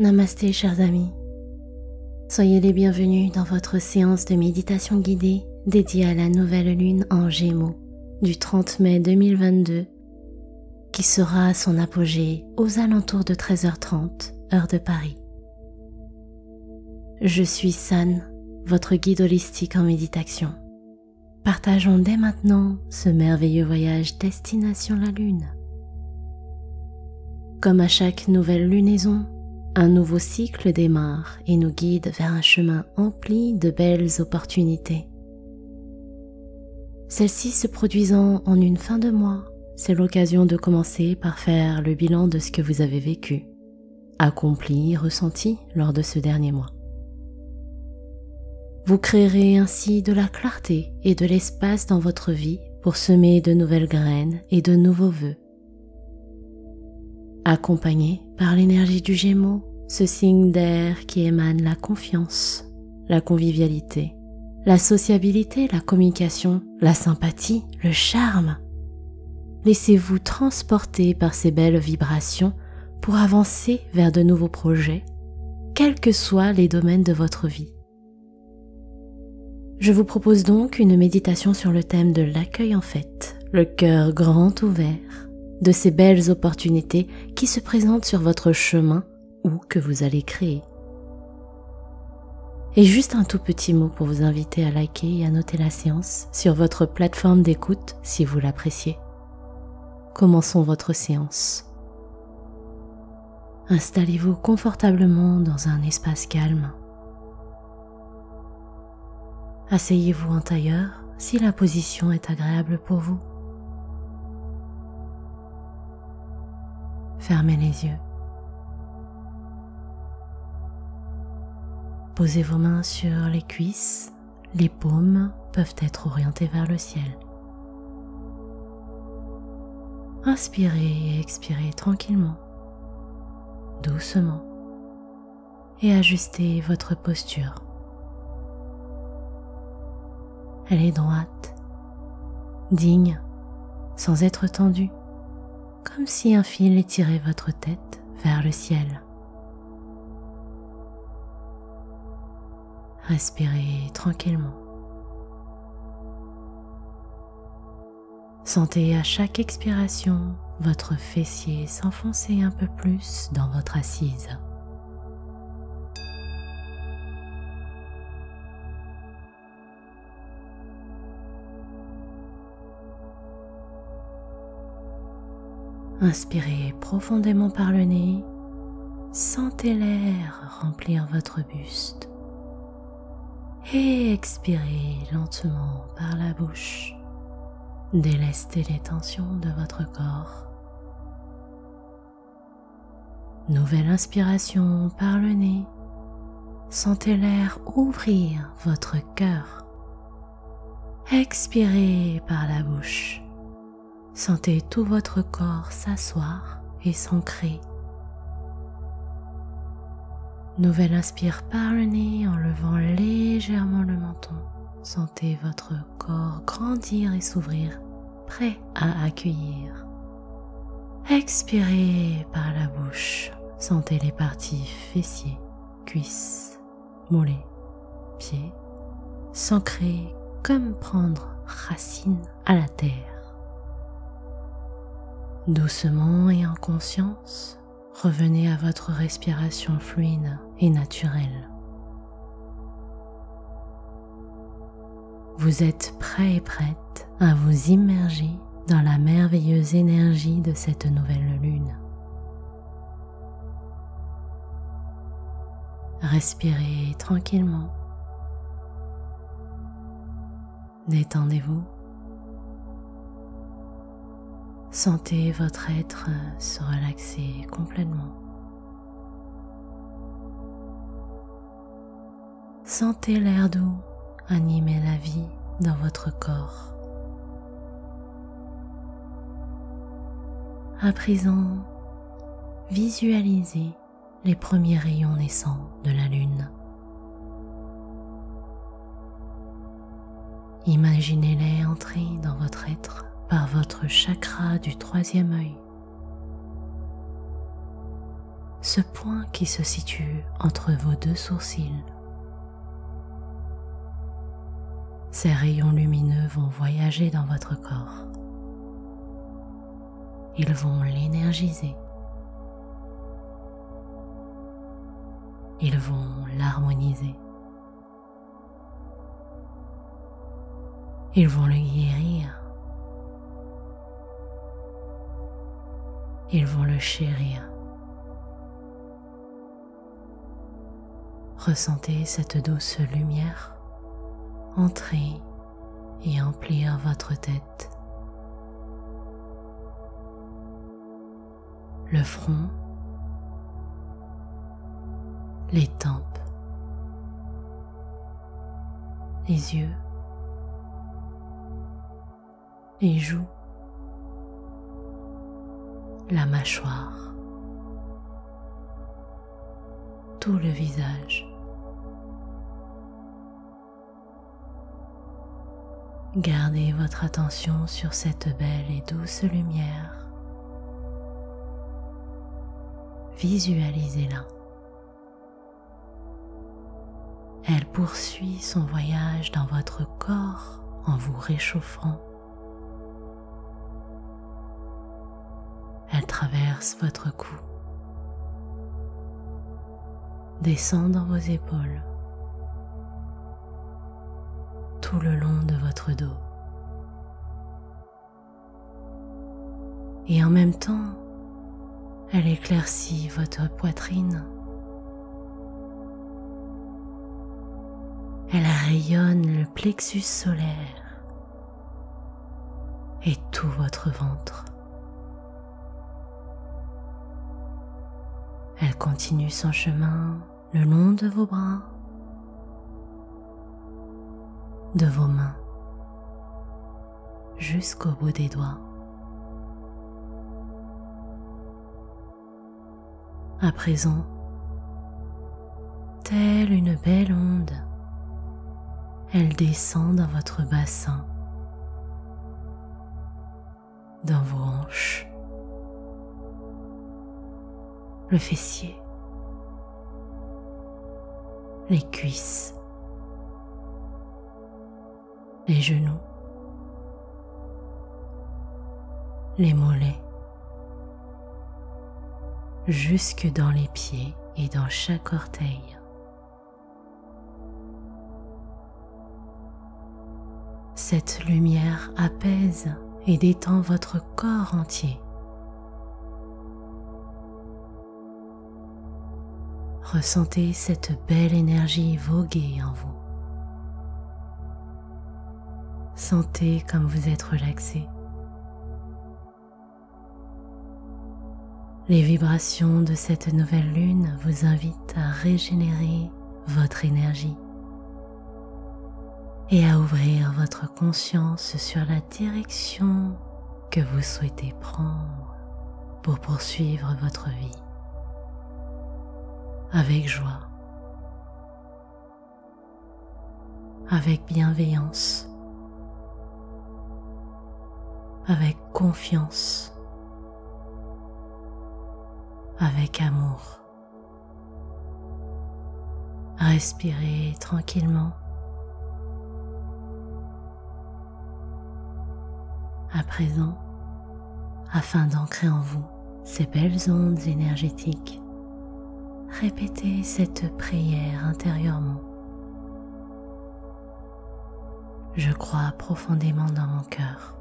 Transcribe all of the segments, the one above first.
Namasté chers amis. Soyez les bienvenus dans votre séance de méditation guidée dédiée à la nouvelle lune en Gémeaux du 30 mai 2022 qui sera à son apogée aux alentours de 13h30 heure de Paris. Je suis San, votre guide holistique en méditation. Partageons dès maintenant ce merveilleux voyage destination la Lune. Comme à chaque nouvelle lunaison, un nouveau cycle démarre et nous guide vers un chemin empli de belles opportunités. Celle-ci se produisant en une fin de mois, c'est l'occasion de commencer par faire le bilan de ce que vous avez vécu, accompli, ressenti lors de ce dernier mois. Vous créerez ainsi de la clarté et de l'espace dans votre vie pour semer de nouvelles graines et de nouveaux vœux. Accompagné par l'énergie du Gémeaux, ce signe d'air qui émane la confiance, la convivialité, la sociabilité, la communication, la sympathie, le charme. Laissez-vous transporter par ces belles vibrations pour avancer vers de nouveaux projets, quels que soient les domaines de votre vie. Je vous propose donc une méditation sur le thème de l'accueil en fait, le cœur grand ouvert, de ces belles opportunités qui se présentent sur votre chemin ou que vous allez créer. Et juste un tout petit mot pour vous inviter à liker et à noter la séance sur votre plateforme d'écoute si vous l'appréciez. Commençons votre séance. Installez-vous confortablement dans un espace calme. Asseyez-vous en tailleur si la position est agréable pour vous. Fermez les yeux. Posez vos mains sur les cuisses, les paumes peuvent être orientées vers le ciel. Inspirez et expirez tranquillement, doucement, et ajustez votre posture. Elle est droite, digne, sans être tendue, comme si un fil étirait votre tête vers le ciel. Respirez tranquillement. Sentez à chaque expiration votre fessier s'enfoncer un peu plus dans votre assise. Inspirez profondément par le nez, sentez l'air remplir votre buste et expirez lentement par la bouche. Délestez les tensions de votre corps. Nouvelle inspiration par le nez. Sentez l'air ouvrir votre cœur. Expirez par la bouche. Sentez tout votre corps s'asseoir et s'ancrer Nouvelle inspire par le nez en levant légèrement le menton. Sentez votre corps grandir et s'ouvrir, prêt à accueillir. Expirez par la bouche. Sentez les parties fessiers, cuisses, mollets, pieds s'ancrer comme prendre racine à la terre. Doucement et en conscience, revenez à votre respiration fluide et naturelle. Vous êtes prêt et prête à vous immerger dans la merveilleuse énergie de cette nouvelle lune. Respirez tranquillement. Détendez-vous. Sentez votre être se relaxer complètement. Sentez l'air doux animer la vie dans votre corps. À présent, visualisez les premiers rayons naissants de la Lune. Imaginez-les entrer dans votre être par votre chakra du troisième œil. ce point qui se situe entre vos deux sourcils. Ces rayons lumineux vont voyager dans votre corps. Ils vont l'énergiser. Ils vont l'harmoniser. Ils vont le guérir. Ils vont le chérir. Ressentez cette douce lumière entrer et emplir votre tête. Le front, les tempes, les yeux, les joues, la mâchoire, tout le visage. Gardez votre attention sur cette belle et douce lumière. Visualisez-la. Elle poursuit son voyage dans votre corps en vous réchauffant. Traverse votre cou, descend dans vos épaules, tout le long de votre dos. Et en même temps, elle éclaircit votre poitrine. Elle rayonne le plexus solaire et tout votre ventre. Elle continue son chemin le long de vos bras de vos mains jusqu'au bout des doigts. À présent, telle une belle onde, elle descend dans votre bassin, dans vos hanches, le fessier, les cuisses, les genoux, les mollets, jusque dans les pieds et dans chaque orteil. Cette lumière apaise et détend votre corps entier. Ressentez cette belle énergie voguer en vous. Sentez comme vous êtes relaxé. Les vibrations de cette nouvelle lune vous invitent à régénérer votre énergie et à ouvrir votre conscience sur la direction que vous souhaitez prendre pour poursuivre votre vie avec joie, avec bienveillance avec confiance, avec amour. Respirez tranquillement. À présent, afin d'ancrer en vous ces belles ondes énergétiques, répétez cette prière intérieurement. Je crois profondément dans mon cœur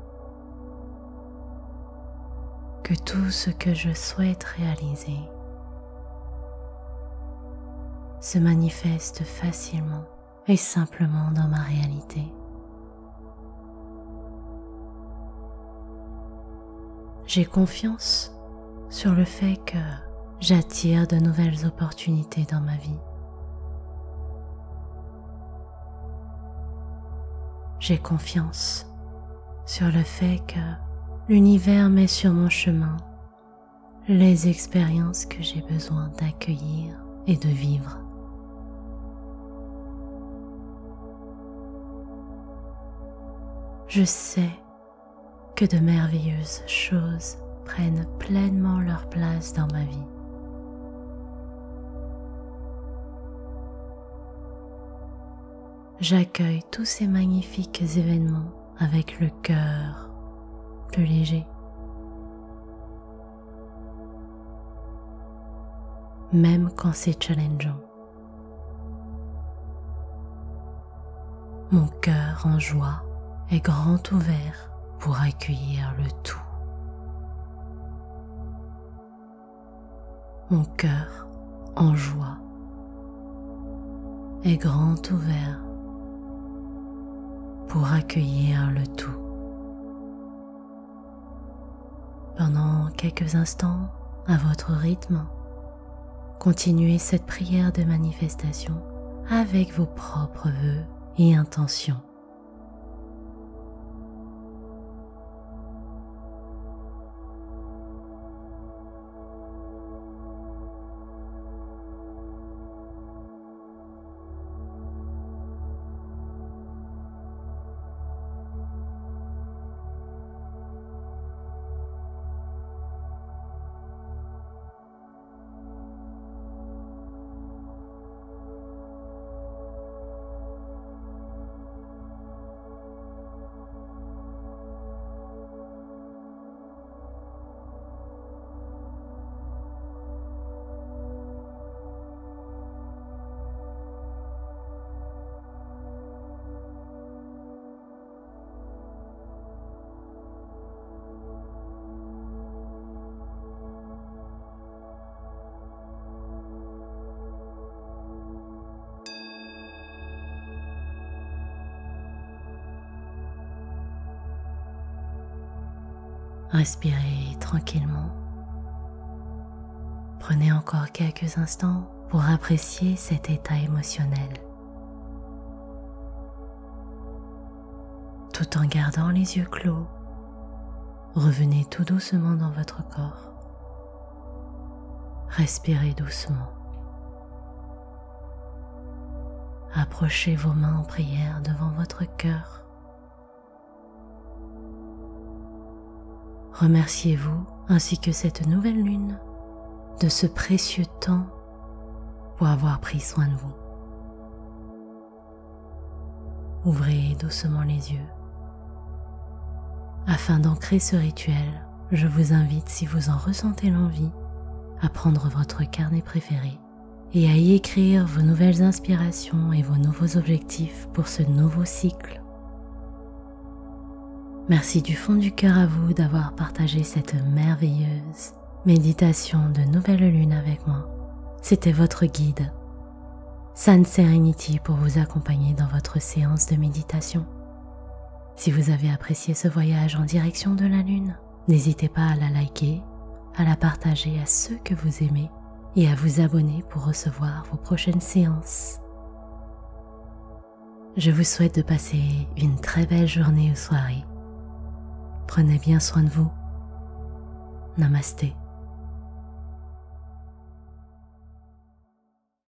que tout ce que je souhaite réaliser se manifeste facilement et simplement dans ma réalité. J'ai confiance sur le fait que j'attire de nouvelles opportunités dans ma vie. J'ai confiance sur le fait que l'univers met sur mon chemin les expériences que j'ai besoin d'accueillir et de vivre. Je sais que de merveilleuses choses prennent pleinement leur place dans ma vie. J'accueille tous ces magnifiques événements avec le cœur plus léger. Même quand c'est challengeant. Mon cœur en joie est grand ouvert pour accueillir le tout. Mon cœur en joie est grand ouvert pour accueillir le tout. Pendant quelques instants, à votre rythme, continuez cette prière de manifestation avec vos propres voeux et intentions. Respirez tranquillement. Prenez encore quelques instants pour apprécier cet état émotionnel. Tout en gardant les yeux clos, revenez tout doucement dans votre corps. Respirez doucement. Approchez vos mains en prière devant votre cœur Remerciez-vous ainsi que cette nouvelle lune de ce précieux temps pour avoir pris soin de vous. Ouvrez doucement les yeux. Afin d'ancrer ce rituel, je vous invite, si vous en ressentez l'envie, à prendre votre carnet préféré et à y écrire vos nouvelles inspirations et vos nouveaux objectifs pour ce nouveau cycle Merci du fond du cœur à vous d'avoir partagé cette merveilleuse méditation de nouvelle lune avec moi. C'était votre guide, Sun Serenity, pour vous accompagner dans votre séance de méditation. Si vous avez apprécié ce voyage en direction de la lune, n'hésitez pas à la liker, à la partager à ceux que vous aimez et à vous abonner pour recevoir vos prochaines séances. Je vous souhaite de passer une très belle journée ou soirée Prenez bien soin de vous. Namasté.